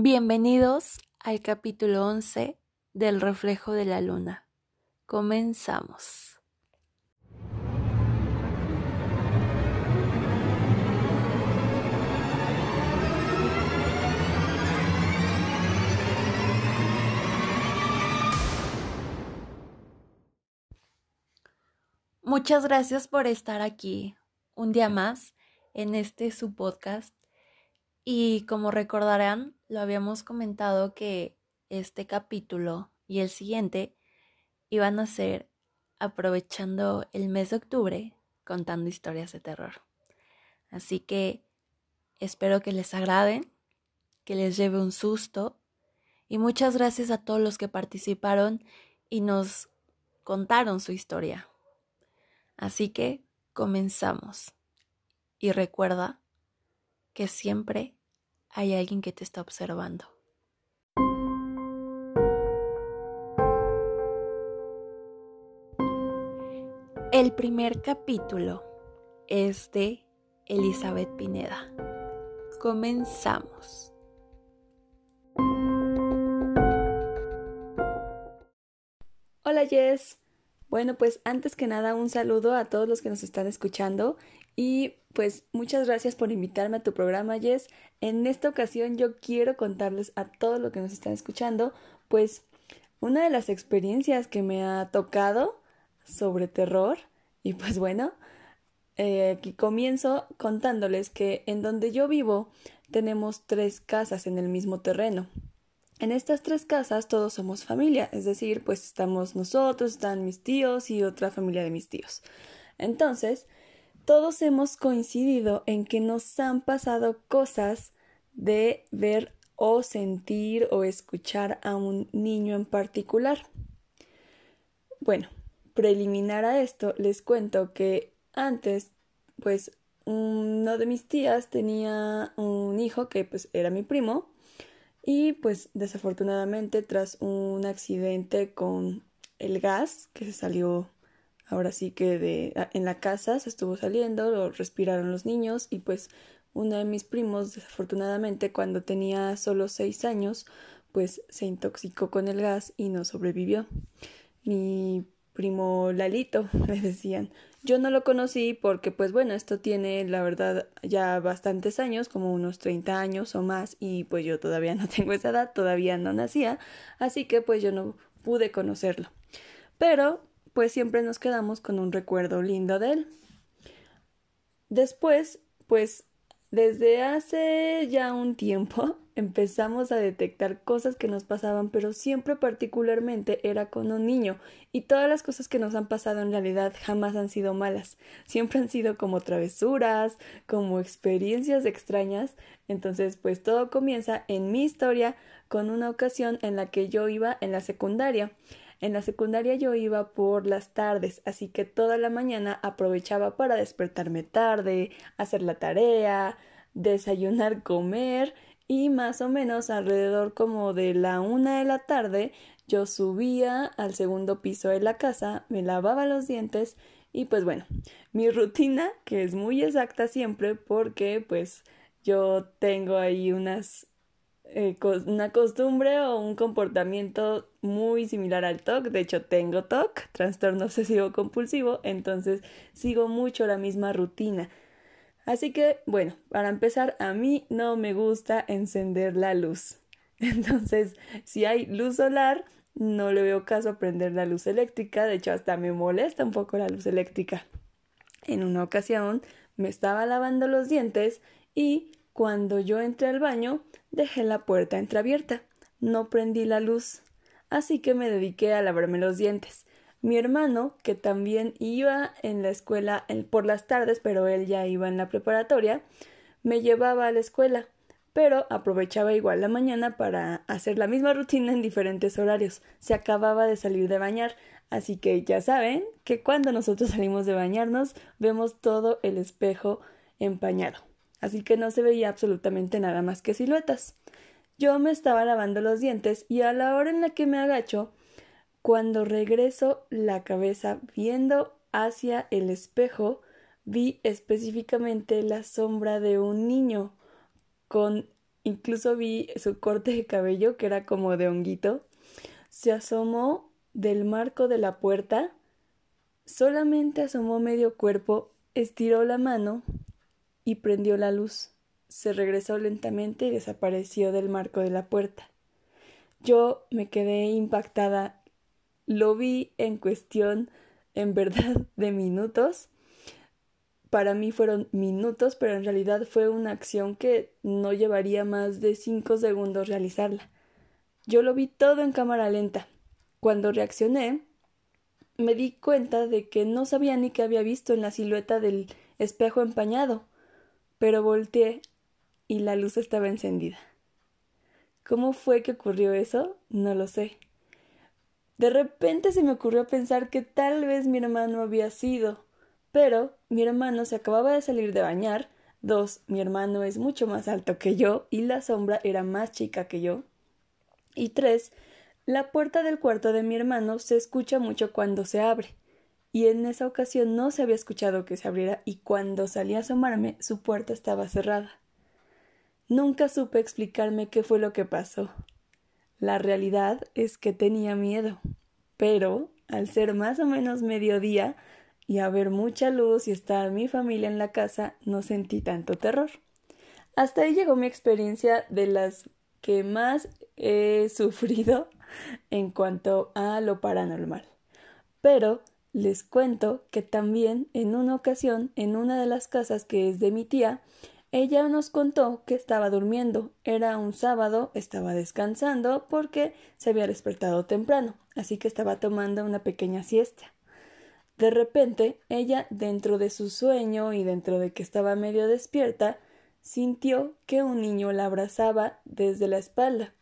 Bienvenidos al capítulo 11 del reflejo de la luna. Comenzamos. Muchas gracias por estar aquí un día más en este su podcast. Y como recordarán, lo habíamos comentado que este capítulo y el siguiente iban a ser aprovechando el mes de octubre contando historias de terror. Así que espero que les agrade, que les lleve un susto y muchas gracias a todos los que participaron y nos contaron su historia. Así que comenzamos. Y recuerda que siempre hay alguien que te está observando. El primer capítulo es de Elizabeth Pineda. Comenzamos. Hola Jess. Bueno, pues antes que nada un saludo a todos los que nos están escuchando y pues muchas gracias por invitarme a tu programa, Jess. En esta ocasión yo quiero contarles a todos los que nos están escuchando, pues una de las experiencias que me ha tocado sobre terror. Y pues bueno, eh, aquí comienzo contándoles que en donde yo vivo tenemos tres casas en el mismo terreno. En estas tres casas todos somos familia, es decir, pues estamos nosotros, están mis tíos y otra familia de mis tíos. Entonces, todos hemos coincidido en que nos han pasado cosas de ver o sentir o escuchar a un niño en particular. Bueno, preliminar a esto, les cuento que antes, pues, uno de mis tías tenía un hijo que pues era mi primo y pues desafortunadamente tras un accidente con el gas que se salió ahora sí que de, en la casa se estuvo saliendo, lo respiraron los niños y pues uno de mis primos desafortunadamente cuando tenía solo seis años pues se intoxicó con el gas y no sobrevivió. Mi primo Lalito, le decían. Yo no lo conocí porque, pues bueno, esto tiene, la verdad, ya bastantes años, como unos 30 años o más, y pues yo todavía no tengo esa edad, todavía no nacía, así que pues yo no pude conocerlo. Pero pues siempre nos quedamos con un recuerdo lindo de él. Después, pues desde hace ya un tiempo empezamos a detectar cosas que nos pasaban, pero siempre particularmente era con un niño, y todas las cosas que nos han pasado en realidad jamás han sido malas, siempre han sido como travesuras, como experiencias extrañas, entonces pues todo comienza en mi historia con una ocasión en la que yo iba en la secundaria. En la secundaria yo iba por las tardes, así que toda la mañana aprovechaba para despertarme tarde, hacer la tarea, desayunar, comer y más o menos alrededor como de la una de la tarde yo subía al segundo piso de la casa, me lavaba los dientes y pues bueno, mi rutina que es muy exacta siempre porque pues yo tengo ahí unas eh, una costumbre o un comportamiento muy similar al TOC. De hecho, tengo TOC, trastorno obsesivo compulsivo, entonces sigo mucho la misma rutina. Así que, bueno, para empezar, a mí no me gusta encender la luz. Entonces, si hay luz solar, no le veo caso a prender la luz eléctrica. De hecho, hasta me molesta un poco la luz eléctrica. En una ocasión, me estaba lavando los dientes y cuando yo entré al baño, dejé la puerta entreabierta. No prendí la luz. Así que me dediqué a lavarme los dientes. Mi hermano, que también iba en la escuela por las tardes, pero él ya iba en la preparatoria, me llevaba a la escuela, pero aprovechaba igual la mañana para hacer la misma rutina en diferentes horarios. Se acababa de salir de bañar, así que ya saben que cuando nosotros salimos de bañarnos vemos todo el espejo empañado así que no se veía absolutamente nada más que siluetas. Yo me estaba lavando los dientes y a la hora en la que me agacho, cuando regreso la cabeza viendo hacia el espejo, vi específicamente la sombra de un niño con incluso vi su corte de cabello que era como de honguito, se asomó del marco de la puerta, solamente asomó medio cuerpo, estiró la mano y prendió la luz. Se regresó lentamente y desapareció del marco de la puerta. Yo me quedé impactada. Lo vi en cuestión, en verdad, de minutos. Para mí fueron minutos, pero en realidad fue una acción que no llevaría más de cinco segundos realizarla. Yo lo vi todo en cámara lenta. Cuando reaccioné, me di cuenta de que no sabía ni qué había visto en la silueta del espejo empañado, pero volteé y la luz estaba encendida. ¿Cómo fue que ocurrió eso? No lo sé. De repente se me ocurrió pensar que tal vez mi hermano había sido, pero mi hermano se acababa de salir de bañar, dos, mi hermano es mucho más alto que yo y la sombra era más chica que yo, y tres, la puerta del cuarto de mi hermano se escucha mucho cuando se abre, y en esa ocasión no se había escuchado que se abriera y cuando salí a asomarme su puerta estaba cerrada. Nunca supe explicarme qué fue lo que pasó. La realidad es que tenía miedo, pero al ser más o menos mediodía y haber mucha luz y estar mi familia en la casa, no sentí tanto terror. Hasta ahí llegó mi experiencia de las que más he sufrido en cuanto a lo paranormal. Pero les cuento que también en una ocasión, en una de las casas que es de mi tía, ella nos contó que estaba durmiendo. Era un sábado, estaba descansando porque se había despertado temprano, así que estaba tomando una pequeña siesta. De repente, ella, dentro de su sueño y dentro de que estaba medio despierta, sintió que un niño la abrazaba desde la espalda.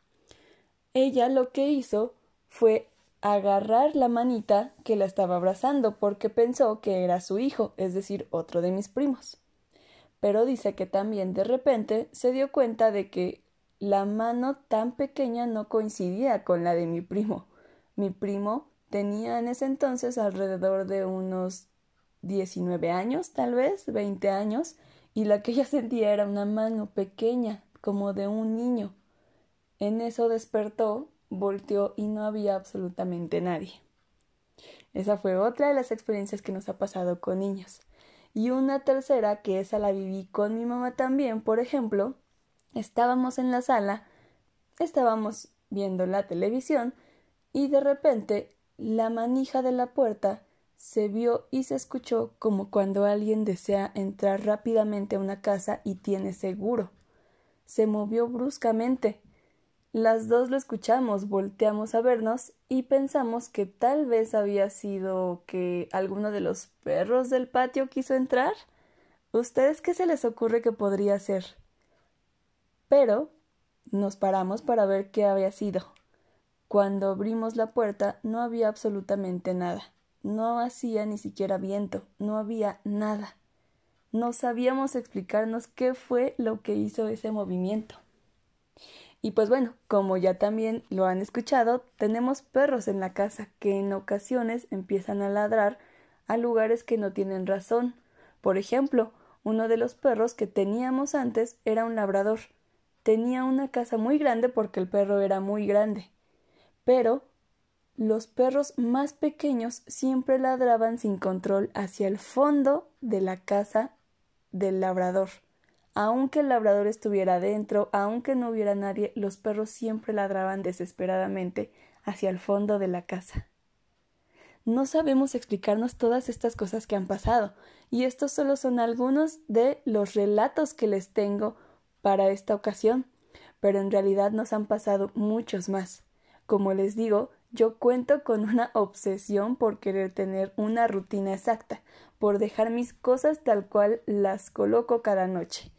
Ella lo que hizo fue agarrar la manita que la estaba abrazando porque pensó que era su hijo, es decir, otro de mis primos pero dice que también de repente se dio cuenta de que la mano tan pequeña no coincidía con la de mi primo. Mi primo tenía en ese entonces alrededor de unos 19 años, tal vez 20 años, y la que ella sentía era una mano pequeña, como de un niño. En eso despertó, volteó y no había absolutamente nadie. Esa fue otra de las experiencias que nos ha pasado con niños. Y una tercera, que esa la viví con mi mamá también, por ejemplo, estábamos en la sala, estábamos viendo la televisión y de repente la manija de la puerta se vio y se escuchó como cuando alguien desea entrar rápidamente a una casa y tiene seguro. Se movió bruscamente las dos lo escuchamos, volteamos a vernos y pensamos que tal vez había sido que alguno de los perros del patio quiso entrar. ¿Ustedes qué se les ocurre que podría ser? Pero nos paramos para ver qué había sido. Cuando abrimos la puerta no había absolutamente nada. No hacía ni siquiera viento, no había nada. No sabíamos explicarnos qué fue lo que hizo ese movimiento. Y pues bueno, como ya también lo han escuchado, tenemos perros en la casa que en ocasiones empiezan a ladrar a lugares que no tienen razón. Por ejemplo, uno de los perros que teníamos antes era un labrador. Tenía una casa muy grande porque el perro era muy grande. Pero los perros más pequeños siempre ladraban sin control hacia el fondo de la casa del labrador. Aunque el labrador estuviera dentro, aunque no hubiera nadie, los perros siempre ladraban desesperadamente hacia el fondo de la casa. No sabemos explicarnos todas estas cosas que han pasado, y estos solo son algunos de los relatos que les tengo para esta ocasión, pero en realidad nos han pasado muchos más. Como les digo, yo cuento con una obsesión por querer tener una rutina exacta, por dejar mis cosas tal cual las coloco cada noche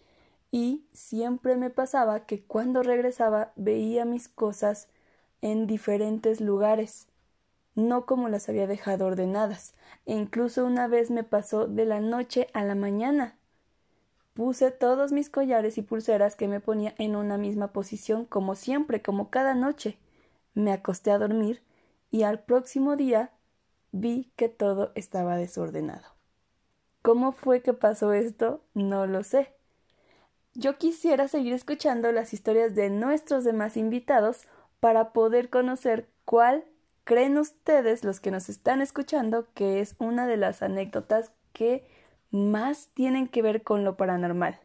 y siempre me pasaba que cuando regresaba veía mis cosas en diferentes lugares, no como las había dejado ordenadas, e incluso una vez me pasó de la noche a la mañana. Puse todos mis collares y pulseras que me ponía en una misma posición como siempre, como cada noche. Me acosté a dormir y al próximo día vi que todo estaba desordenado. ¿Cómo fue que pasó esto? No lo sé yo quisiera seguir escuchando las historias de nuestros demás invitados para poder conocer cuál creen ustedes, los que nos están escuchando, que es una de las anécdotas que más tienen que ver con lo paranormal.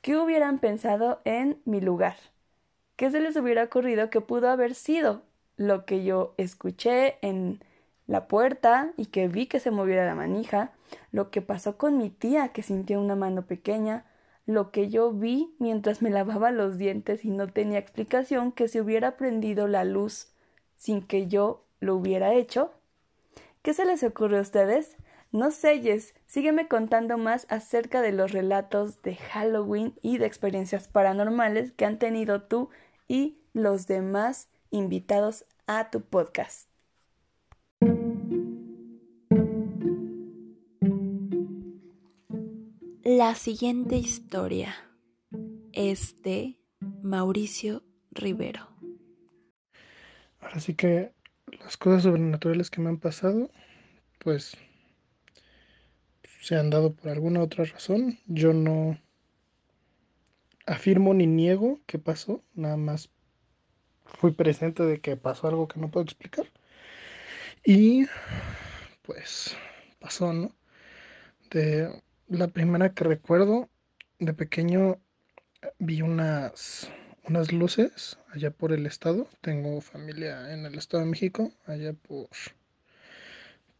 ¿Qué hubieran pensado en mi lugar? ¿Qué se les hubiera ocurrido que pudo haber sido lo que yo escuché en la puerta y que vi que se moviera la manija, lo que pasó con mi tía que sintió una mano pequeña, lo que yo vi mientras me lavaba los dientes y no tenía explicación que se hubiera prendido la luz sin que yo lo hubiera hecho. ¿Qué se les ocurre a ustedes? No selles, sígueme contando más acerca de los relatos de Halloween y de experiencias paranormales que han tenido tú y los demás invitados a tu podcast. La siguiente historia es de Mauricio Rivero. Ahora sí que las cosas sobrenaturales que me han pasado, pues se han dado por alguna otra razón. Yo no afirmo ni niego que pasó, nada más fui presente de que pasó algo que no puedo explicar. Y pues pasó, ¿no? De la primera que recuerdo, de pequeño vi unas, unas luces allá por el estado. Tengo familia en el estado de México, allá por...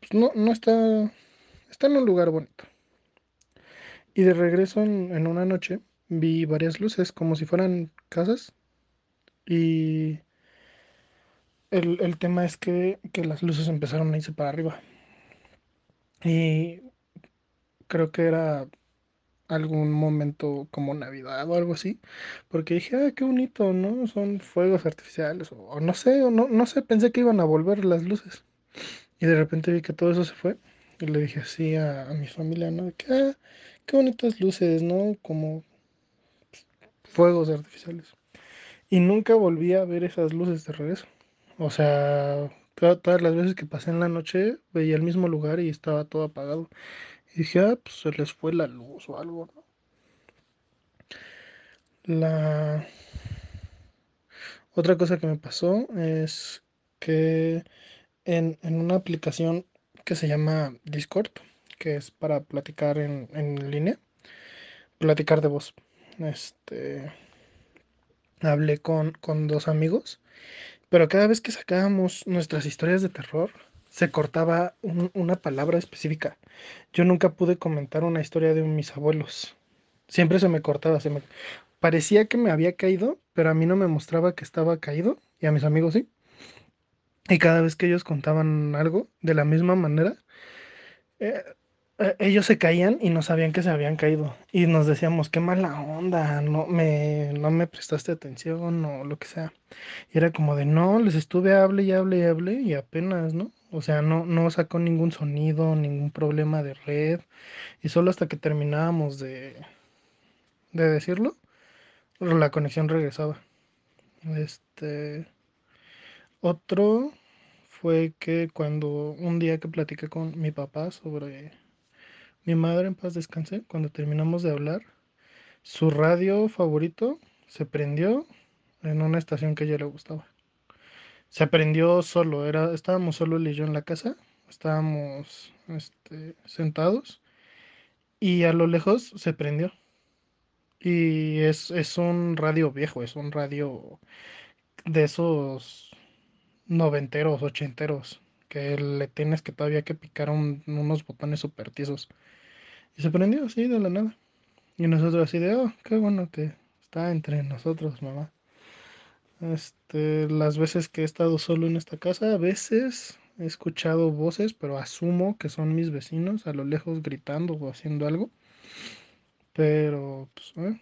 Pues no, no está... Está en un lugar bonito. Y de regreso en, en una noche vi varias luces como si fueran casas. Y el, tema es que, las luces empezaron a irse para arriba. Y creo que era algún momento como Navidad o algo así, porque dije, ah, qué bonito, ¿no? Son fuegos artificiales, o, no sé, o no, no sé, pensé que iban a volver las luces. Y de repente vi que todo eso se fue, y le dije así a, mi familia, ¿no? Que, ah, qué bonitas luces, ¿no? Como fuegos artificiales. Y nunca volví a ver esas luces de regreso. O sea, todas las veces que pasé en la noche veía el mismo lugar y estaba todo apagado. Dije, ah, pues se les fue la luz o algo, ¿no? La otra cosa que me pasó es que en, una aplicación que se llama Discord, que es para platicar en, en línea, platicar de voz. Este hablé con, con dos amigos pero cada vez que sacábamos nuestras historias de terror, se cortaba una palabra específica. Yo nunca pude comentar una historia de mis abuelos. Siempre se me cortaba, se me parecía que me había caído, pero a mí no me mostraba que estaba caído y a mis amigos sí. Y cada vez que ellos contaban algo de la misma manera, eh, eh, ellos se caían y no sabían que se habían caído. Y nos decíamos, qué mala onda, no me, no me prestaste atención o lo que sea. Y era como de, no, les estuve hable y hable y hable y apenas, ¿no? O sea, no, no sacó ningún sonido, ningún problema de red. Y solo hasta que terminábamos de, de decirlo, la conexión regresaba. Este. Otro fue que cuando un día que platiqué con mi papá sobre mi madre en paz descanse, cuando terminamos de hablar, su radio favorito se prendió en una estación que a ella le gustaba. Se prendió solo, era, estábamos solo él y yo en la casa, estábamos este, sentados y a lo lejos se prendió. Y es, es un radio viejo, es un radio de esos noventeros, ochenteros, que le tienes que todavía que picar unos botones super tiesos. Y se prendió así de la nada. Y nosotros así de, oh, qué bueno que está entre nosotros, mamá. Este, las veces que he estado solo en esta casa, a veces he escuchado voces, pero asumo que son mis vecinos a lo lejos gritando o haciendo algo. Pero, pues, ¿eh?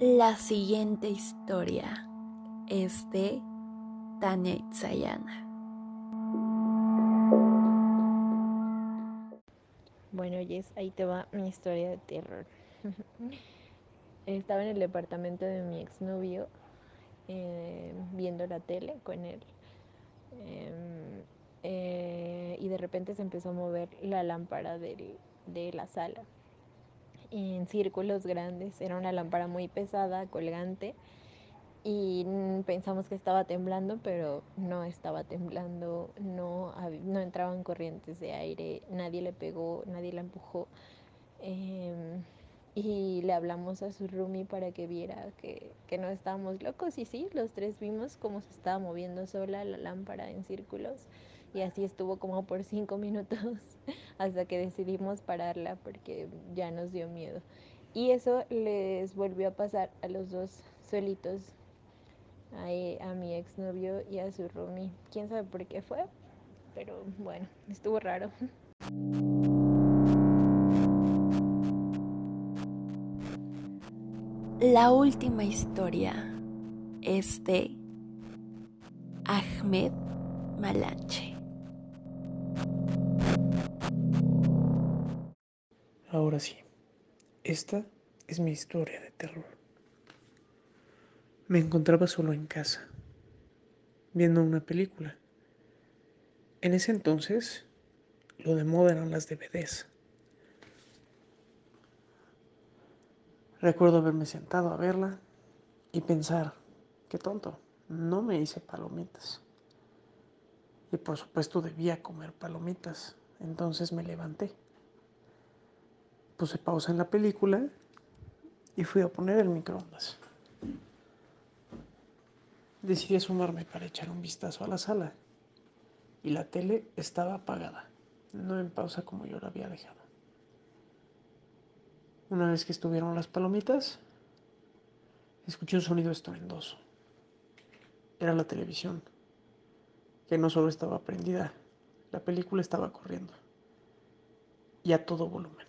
La siguiente historia es de Tania Itzayana. Bueno, Jess, ahí te va mi historia de terror. Estaba en el departamento de mi exnovio eh, viendo la tele con él. Em, eh, eh, y de repente se empezó a mover la lámpara del, de la sala en círculos grandes. Era una lámpara muy pesada, colgante, y pensamos que estaba temblando, pero no estaba temblando, no, no entraban corrientes de aire, nadie le pegó, nadie la empujó. Eh, y le hablamos a su roomie para que viera que, que, no estábamos locos y sí, los tres vimos cómo se estaba moviendo sola la lámpara en círculos y así estuvo como por cinco minutos hasta que decidimos pararla porque ya nos dio miedo. Y eso les volvió a pasar a los dos solitos, a, a mi exnovio y a su roomie. ¿Quién sabe por qué fue? Pero bueno, estuvo raro. La última historia es de Ahmed Malanche. Ahora sí, esta es mi historia de terror. Me encontraba solo en casa, viendo una película. En ese entonces, lo de moda eran las DVDs. Recuerdo haberme sentado a verla y pensar, qué tonto, no me hice palomitas. Y por supuesto debía comer palomitas, entonces me levanté. Puse pausa en la película y fui a poner el microondas. Decidí asomarme para echar un vistazo a la sala y la tele estaba apagada, no en pausa como yo la había dejado. Una vez que estuvieron las palomitas, escuché un sonido estruendoso. Era la televisión, que no solo estaba prendida, la película estaba corriendo. Y a todo volumen.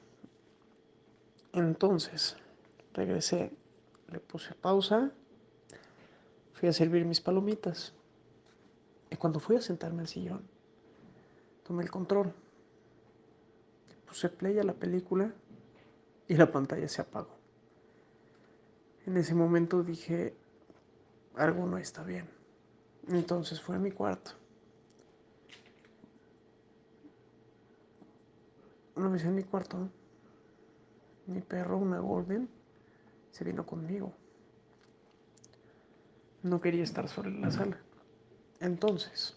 Entonces, regresé, le puse pausa, fui a servir mis palomitas. Y cuando fui a sentarme al sillón, tomé el control. Puse play a la película y la pantalla se apagó. En ese momento dije, algo no está bien. Entonces fue a mi cuarto. Una vez en mi cuarto, mi perro, una golden, se vino conmigo. No quería estar solo en la sala. Entonces,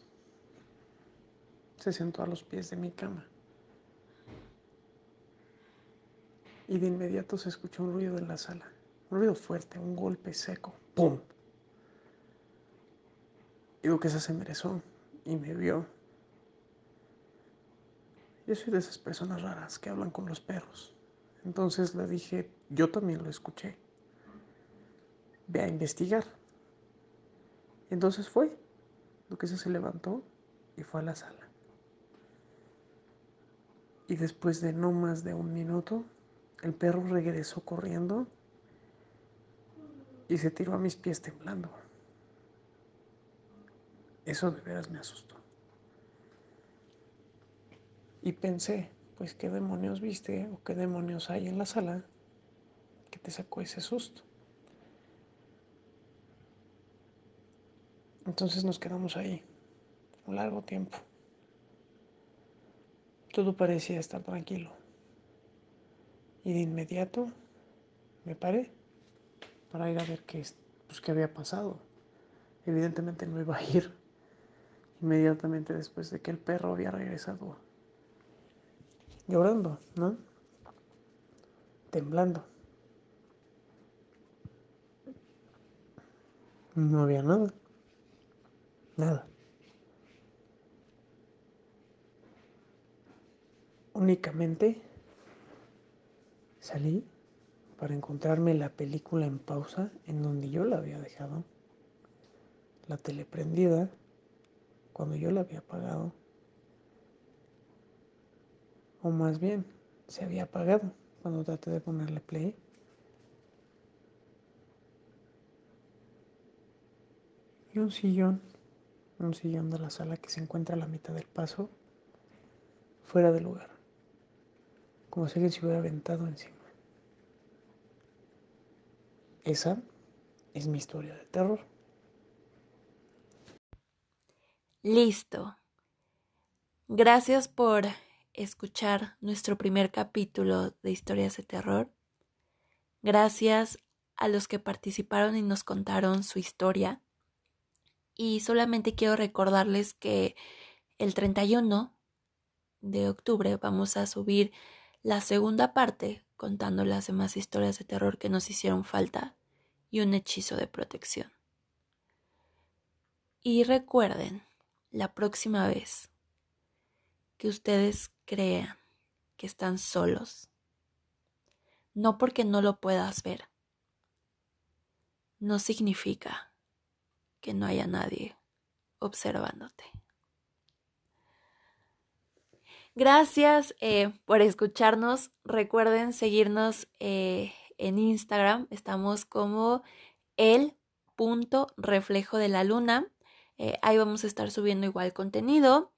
se sentó a los pies de mi cama. y de inmediato se escuchó un ruido en la sala. Un ruido fuerte, un golpe seco. ¡Pum! Digo que se enderezó y me vio. Yo soy de esas personas raras que hablan con los perros. Entonces le dije, yo también lo escuché. Ve a investigar. Entonces fue. Duquesa se levantó y fue a la sala. Y después de no más de un minuto, el perro regresó corriendo y se tiró a mis pies temblando. Eso de veras me asustó. Y pensé, pues qué demonios viste o qué demonios hay en la sala que te sacó ese susto. Entonces nos quedamos ahí un largo tiempo. Todo parecía estar tranquilo. Y de inmediato me paré para ir a ver qué, pues, qué había pasado. Evidentemente no iba a ir inmediatamente después de que el perro había regresado llorando, ¿no? Temblando. No había nada. Nada. Únicamente Salí para encontrarme la película en pausa en donde yo la había dejado, la tele prendida cuando yo la había apagado, o más bien se había apagado cuando traté de ponerle play. Y un sillón, un sillón de la sala que se encuentra a la mitad del paso, fuera del lugar, como si alguien se hubiera aventado encima. Esa es mi historia de terror. Listo. Gracias por escuchar nuestro primer capítulo de Historias de Terror. Gracias a los que participaron y nos contaron su historia. Y solamente quiero recordarles que el 31 de octubre vamos a subir la segunda parte contando las demás historias de terror que nos hicieron falta y un hechizo de protección. Y recuerden, la próxima vez que ustedes crean que están solos, no porque no lo puedas ver, no significa que no haya nadie observándote. Gracias eh, por escucharnos. Recuerden seguirnos eh, en Instagram. Estamos como el punto reflejo de la luna. Eh, ahí vamos a estar subiendo igual contenido.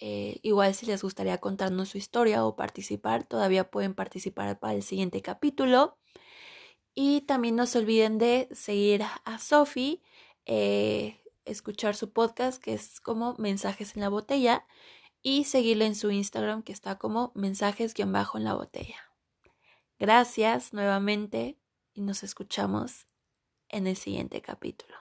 igual si les gustaría contarnos su historia o participar, todavía pueden participar para el siguiente capítulo. Y también no se olviden de seguir a Sophie, escuchar su podcast que es como Mensajes en la Botella y seguirle en su Instagram que está como mensajes-en la botella. Gracias nuevamente y nos escuchamos en el siguiente capítulo.